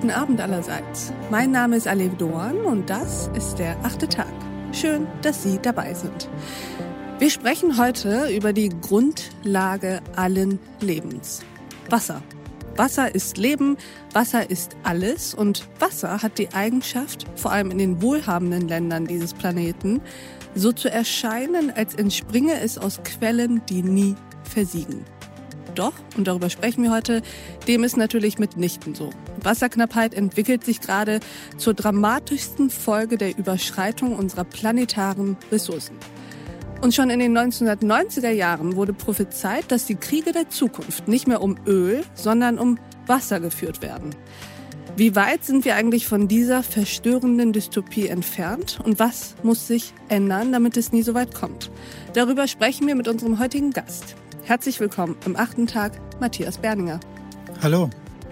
guten Abend allerseits. Mein Name ist Alev Doan und das ist der achte Tag. Schön, dass Sie dabei sind. Wir sprechen heute über die Grundlage allen Lebens. Wasser. Wasser ist Leben, Wasser ist alles und Wasser hat die Eigenschaft, vor allem in den wohlhabenden Ländern dieses Planeten, so zu erscheinen, als entspringe es aus Quellen, die nie versiegen. Doch, und darüber sprechen wir heute, dem ist natürlich mitnichten so. Wasserknappheit entwickelt sich gerade zur dramatischsten Folge der Überschreitung unserer planetaren Ressourcen. Und schon in den 1990er Jahren wurde prophezeit, dass die Kriege der Zukunft nicht mehr um Öl, sondern um Wasser geführt werden. Wie weit sind wir eigentlich von dieser verstörenden Dystopie entfernt und was muss sich ändern, damit es nie so weit kommt? Darüber sprechen wir mit unserem heutigen Gast. Herzlich willkommen im achten Tag, Matthias Berninger. Hallo.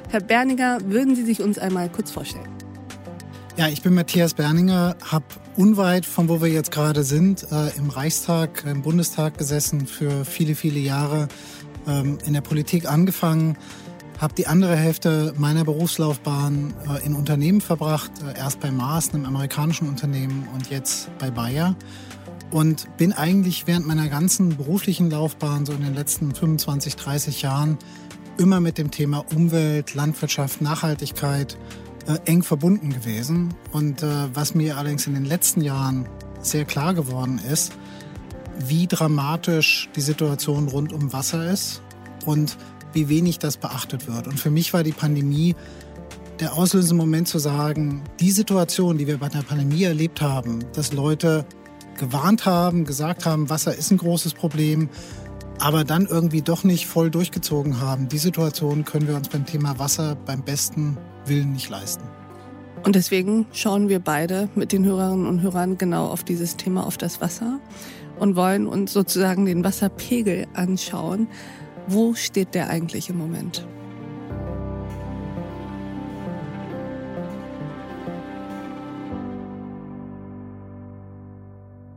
Herr Berninger, würden Sie sich uns einmal kurz vorstellen? Ja, ich bin Matthias Berninger, habe unweit von wo wir jetzt gerade sind, äh, im Reichstag, im Bundestag gesessen, für viele, viele Jahre ähm, in der Politik angefangen, habe die andere Hälfte meiner Berufslaufbahn äh, in Unternehmen verbracht, äh, erst bei Mars, einem amerikanischen Unternehmen und jetzt bei Bayer und bin eigentlich während meiner ganzen beruflichen Laufbahn, so in den letzten 25, 30 Jahren, immer mit dem Thema Umwelt, Landwirtschaft, Nachhaltigkeit äh, eng verbunden gewesen. Und äh, was mir allerdings in den letzten Jahren sehr klar geworden ist, wie dramatisch die Situation rund um Wasser ist und wie wenig das beachtet wird. Und für mich war die Pandemie der auslösende Moment zu sagen, die Situation, die wir bei der Pandemie erlebt haben, dass Leute gewarnt haben, gesagt haben, Wasser ist ein großes Problem, aber dann irgendwie doch nicht voll durchgezogen haben. Die Situation können wir uns beim Thema Wasser beim besten Willen nicht leisten. Und deswegen schauen wir beide mit den Hörerinnen und Hörern genau auf dieses Thema, auf das Wasser und wollen uns sozusagen den Wasserpegel anschauen. Wo steht der eigentlich im Moment?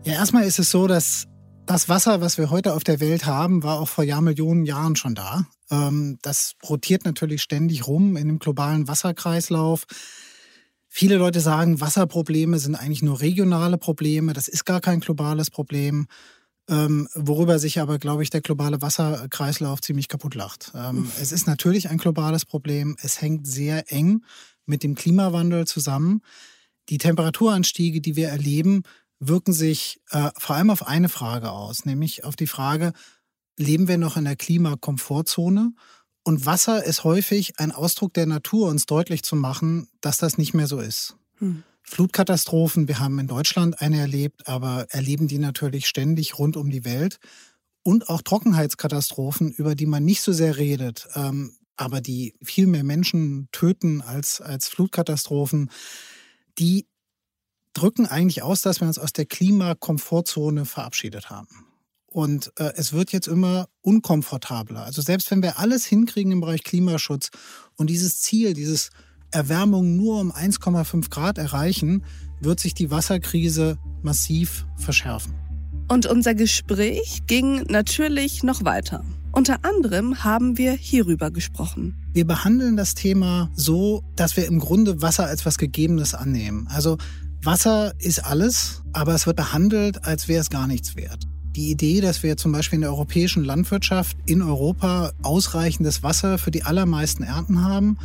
Ja, erstmal ist es so, dass das Wasser, was wir heute auf der Welt haben, war auch vor Jahrmillionen Jahren schon da. Ähm, das rotiert natürlich ständig rum in dem globalen Wasserkreislauf. Viele Leute sagen, Wasserprobleme sind eigentlich nur regionale Probleme. Das ist gar kein globales Problem. Ähm, worüber sich aber, glaube ich, der globale Wasserkreislauf ziemlich kaputt lacht. Ähm, es ist natürlich ein globales Problem. Es hängt sehr eng mit dem Klimawandel zusammen. Die Temperaturanstiege, die wir erleben, wirken sich äh, vor allem auf eine Frage aus, nämlich auf die Frage, leben wir noch in der Klimakomfortzone? Und Wasser ist häufig ein Ausdruck der Natur, uns deutlich zu machen, dass das nicht mehr so ist. Hm. Flutkatastrophen, wir haben in Deutschland eine erlebt, aber erleben die natürlich ständig rund um die Welt. Und auch Trockenheitskatastrophen, über die man nicht so sehr redet, ähm, aber die viel mehr Menschen töten als, als Flutkatastrophen, die drücken eigentlich aus, dass wir uns aus der Klimakomfortzone verabschiedet haben. Und äh, es wird jetzt immer unkomfortabler. Also selbst wenn wir alles hinkriegen im Bereich Klimaschutz und dieses Ziel, dieses Erwärmung nur um 1,5 Grad erreichen, wird sich die Wasserkrise massiv verschärfen. Und unser Gespräch ging natürlich noch weiter. Unter anderem haben wir hierüber gesprochen. Wir behandeln das Thema so, dass wir im Grunde Wasser als was Gegebenes annehmen. Also Wasser ist alles, aber es wird behandelt, als wäre es gar nichts wert. Die Idee, dass wir zum Beispiel in der europäischen Landwirtschaft in Europa ausreichendes Wasser für die allermeisten Ernten haben,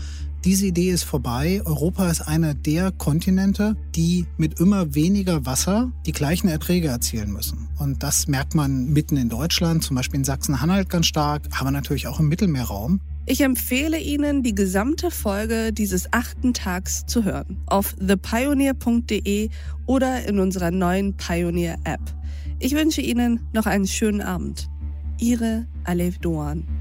diese Idee ist vorbei. Europa ist einer der Kontinente, die mit immer weniger Wasser die gleichen Erträge erzielen müssen. Und das merkt man mitten in Deutschland, zum Beispiel in Sachsen-Anhalt ganz stark, aber natürlich auch im Mittelmeerraum. Ich empfehle Ihnen, die gesamte Folge dieses achten Tags zu hören. Auf thepioneer.de oder in unserer neuen Pioneer-App. Ich wünsche Ihnen noch einen schönen Abend. Ihre Alef Doan.